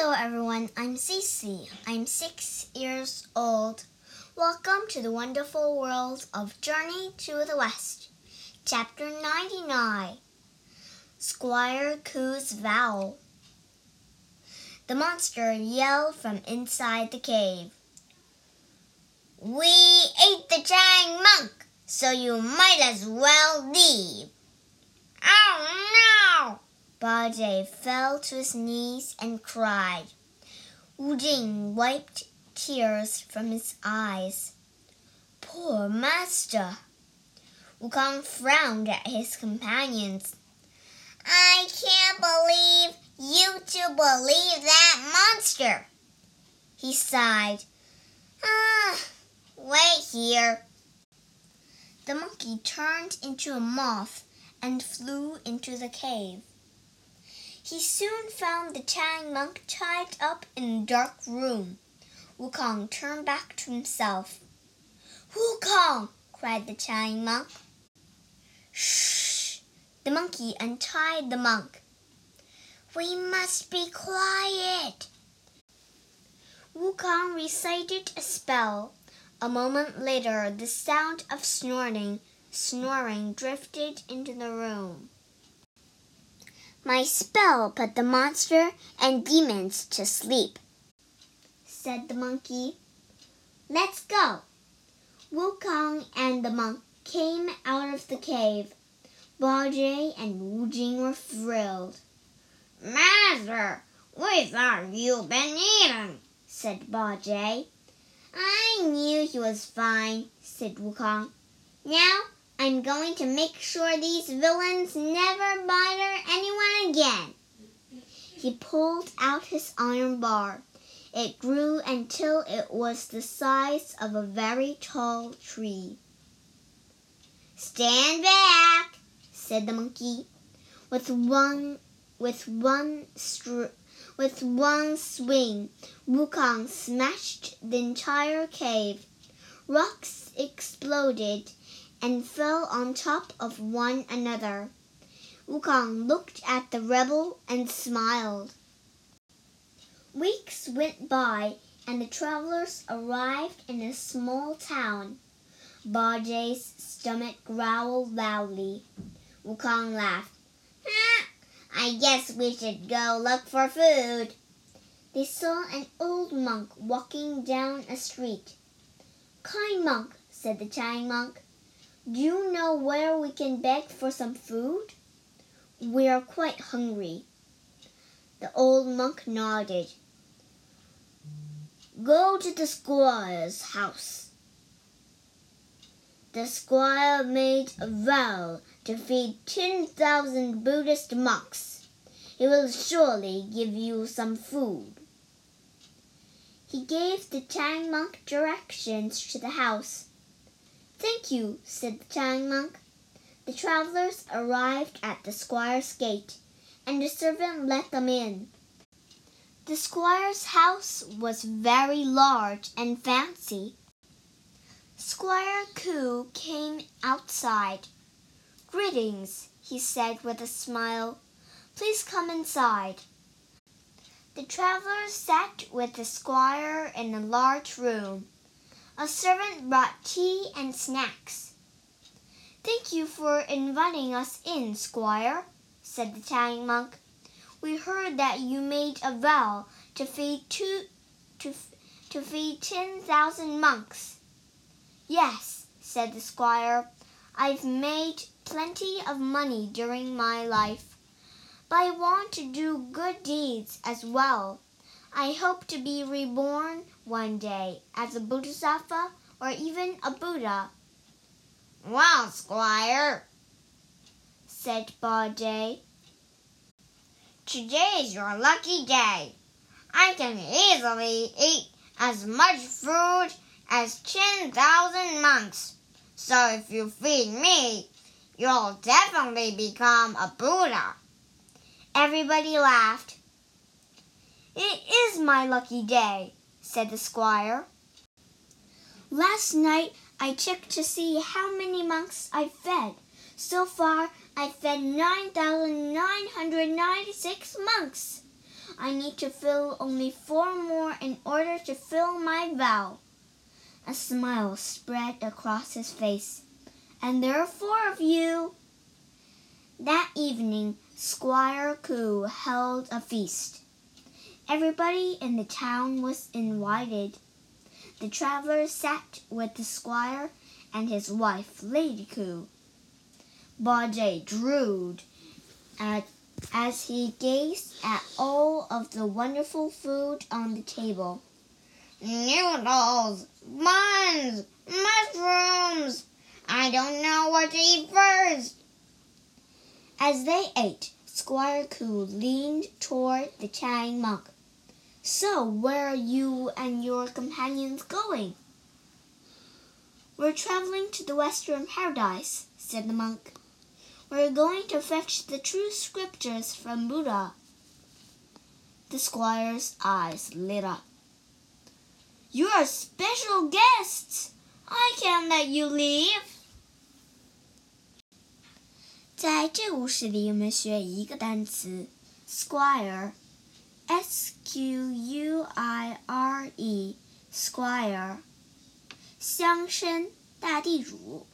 Hello everyone, I'm Cece. I'm six years old. Welcome to the wonderful world of Journey to the West. Chapter 99 Squire Kou's Vow. The monster yelled from inside the cave. We ate the Tang monk, so you might as well leave. Oh no! Bajie fell to his knees and cried. Wu Jing wiped tears from his eyes. Poor master! Wukong frowned at his companions. I can't believe you two believe that monster, he sighed. Ah, wait here. The monkey turned into a moth and flew into the cave. He soon found the Tang monk tied up in a dark room. Wukong turned back to himself. Wukong! cried the Tang monk. Shh! The monkey untied the monk. We must be quiet. Wukong recited a spell. A moment later, the sound of snorting, snoring drifted into the room. My spell put the monster and demons to sleep, said the monkey. Let's go. Wukong and the monk came out of the cave. Bajie and Wu Jing were thrilled. Master, we thought you'd been eaten, said Bajie. I knew he was fine, said Wukong. Now I'm going to make sure these villains never bother anyone again. He pulled out his iron bar. It grew until it was the size of a very tall tree. Stand back, said the monkey. With one with one str- with one swing, Wukong smashed the entire cave. Rocks exploded and fell on top of one another. Wukong looked at the rebel and smiled. Weeks went by and the travelers arrived in a small town. Bajie's stomach growled loudly. Wukong laughed. I guess we should go look for food. They saw an old monk walking down a street. Kind monk, said the Tang monk, do you know where we can beg for some food? We are quite hungry. The old monk nodded. Go to the squire's house. The squire made a vow to feed 10,000 Buddhist monks. He will surely give you some food. He gave the Tang monk directions to the house. Thank you, said the Tang monk. The travelers arrived at the squire's gate, and the servant let them in. The squire's house was very large and fancy. Squire Kou came outside. Greetings, he said with a smile. Please come inside. The travelers sat with the squire in a large room. A servant brought tea and snacks. Thank you for inviting us in, squire, said the Tang monk. We heard that you made a vow to feed two to, to feed ten thousand monks. Yes, said the squire. I've made plenty of money during my life, but I want to do good deeds as well. I hope to be reborn one day as a Bodhisattva or even a Buddha. Well, Squire, said Bajie, today is your lucky day. I can easily eat as much food as 10,000 monks. So if you feed me, you'll definitely become a Buddha. Everybody laughed. It is my lucky day, said the squire. Last night I checked to see how many monks I fed. So far, I fed 9,996 monks. I need to fill only four more in order to fill my vow. A smile spread across his face. And there are four of you. That evening, Squire Kou held a feast. Everybody in the town was invited. The travelers sat with the squire and his wife, Lady Kou. Bajie drooled at, as he gazed at all of the wonderful food on the table. Noodles, buns, mushrooms. I don't know what to eat first. As they ate, Squire Kou leaned toward the chatting monk. So, where are you and your companions going? We're traveling to the Western Paradise, said the monk. We're going to fetch the true scriptures from Buddha. The squire's eyes lit up. You are special guests. I can't let you leave. 在这故事里，我们学一个单词 ，squire，s q u i r e，squire，乡绅、大地主。